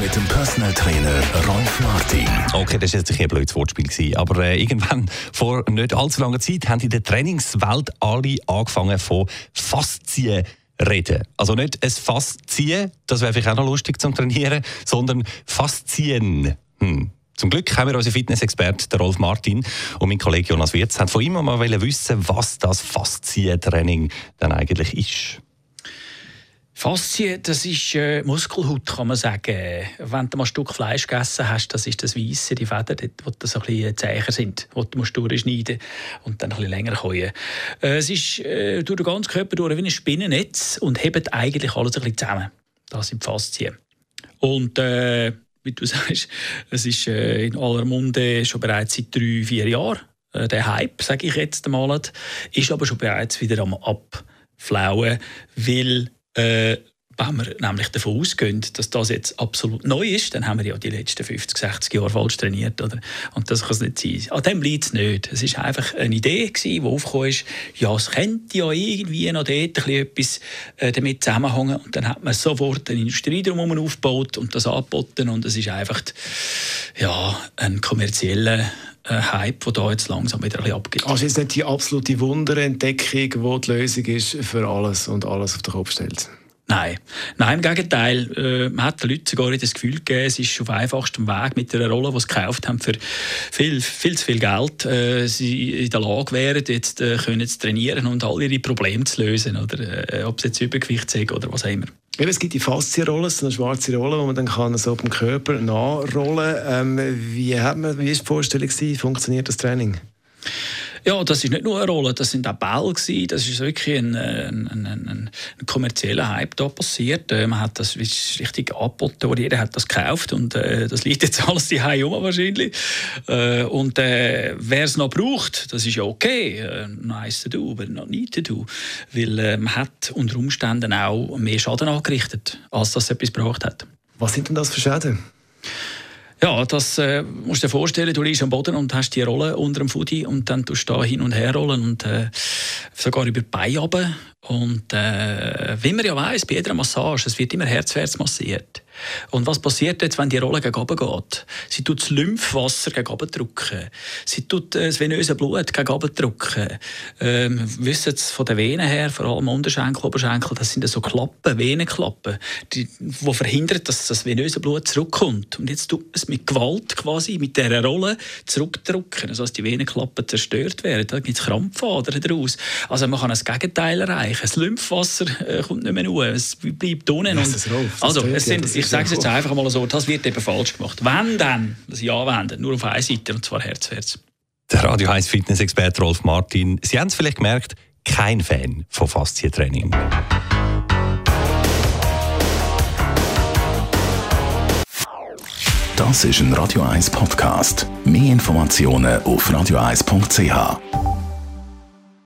mit dem Personal Trainer Rolf Martin. Okay, das war jetzt ein blödes Wortspiel. Aber äh, irgendwann, vor nicht allzu langer Zeit, haben in der Trainingswelt alle angefangen von Faszien reden. Also nicht ein Faszien, das wäre vielleicht auch noch lustig zum Trainieren, sondern Faszien. Hm. Zum Glück haben wir unseren Fitnessexperten, Rolf Martin, und mein Kollege Jonas Wirz, haben von ihm mal wissen, was das Faszientraining dann eigentlich ist. Faszie, das ist äh, Muskelhaut, kann man sagen. Wenn du mal ein Stück Fleisch gegessen hast, das ist das Weisse, die Fäden, dort, wo das ein bisschen zäher sind, die du musst durchschneiden und dann ein bisschen länger können. Äh, es ist äh, durch den ganzen Körper durch wie ein Spinnennetz und hebt eigentlich alles ein bisschen zusammen. Das sind Faszien. Und äh, wie du sagst, es ist äh, in aller Munde schon bereits seit drei, vier Jahren. Äh, der Hype, sage ich jetzt einmal, ist aber schon bereits wieder am Abflauen, weil äh, wenn wir nämlich davon ausgehen, dass das jetzt absolut neu ist, dann haben wir ja die letzten 50, 60 Jahre falsch trainiert. Oder? Und das kann es nicht sein. An dem liegt es nicht. Es war einfach eine Idee, die aufgekommen ist, ja, es könnte ja irgendwie noch dort etwas äh, damit zusammenhängen. Und dann hat man sofort eine Industrie drumherum aufgebaut und das angeboten. Und es ist einfach ja, ein kommerzieller äh, Hype, der da jetzt langsam wieder ein bisschen abgeht. Also ist nicht die absolute Wunderentdeckung, die die Lösung ist für alles und alles auf den Kopf stellt? Nein, nein im Gegenteil. Äh, man hat den Leuten sogar das Gefühl gegeben, es ist auf einfachstem Weg mit einer Rolle, die sie gekauft haben für viel, viel zu viel Geld, äh, sie in der Lage wären, jetzt äh, können zu trainieren und all ihre Probleme zu lösen, oder äh, ob es jetzt Übergewicht ist oder was auch immer. Eben, es gibt die Faszienrolle, so eine schwarze Rolle, die man dann kann so auf dem Körper nachrollen kann. Ähm, wie, hat wie ist die Vorstellung, funktioniert das Training? Ja, das ist nicht nur eine Rolle, das sind auch Bälle gewesen. Das ist wirklich ein, ein, ein, ein kommerzieller Hype da passiert. Äh, man hat das richtig angeboten, jeder hat das gekauft und äh, das liegt jetzt alles die um wahrscheinlich. Äh, und äh, wer es noch braucht, das ist ja okay, äh, nice to do, aber not need to do, weil äh, man hat unter Umständen auch mehr Schaden angerichtet, als das etwas gebraucht hat. Was sind denn das für Schäden? Ja, das äh, musst du dir vorstellen, du liegst am Boden und hast die Rolle unter dem Fudi und dann tust du da hin und her rollen und äh, sogar über die Beine runter. Und äh, wie man ja weiss, bei jeder Massage, es wird immer herzwärts massiert. Und was passiert jetzt, wenn die Rolle gegen oben geht? Sie tut das Lymphwasser gegen oben drücken. Sie tut äh, das venöse Blut gegen oben drücken. Ähm, wissen Sie von den Venen her, vor allem Unterschenkel, Oberschenkel, das sind so Klappen, Venenklappen, die, die verhindern, dass das venöse Blut zurückkommt. Und jetzt tut man es mit Gewalt quasi, mit dieser Rolle zurückdrücken, also dass die Venenklappen zerstört werden. Da gibt es Krampfadern daraus. Also man kann das Gegenteil erreichen. Das Lymphwasser äh, kommt nicht mehr nur, es bleibt unten. Und, also, es sind, ich sage es jetzt einfach mal so, das wird eben falsch gemacht. Wenn dann, das Ja wenden, nur auf eine Seite, und zwar herzwärts. Der Radio 1 Fitness-Experte Rolf Martin. Sie haben es vielleicht gemerkt, kein Fan von Faszientraining. Das ist ein Radio 1 Podcast. Mehr Informationen auf radio1.ch.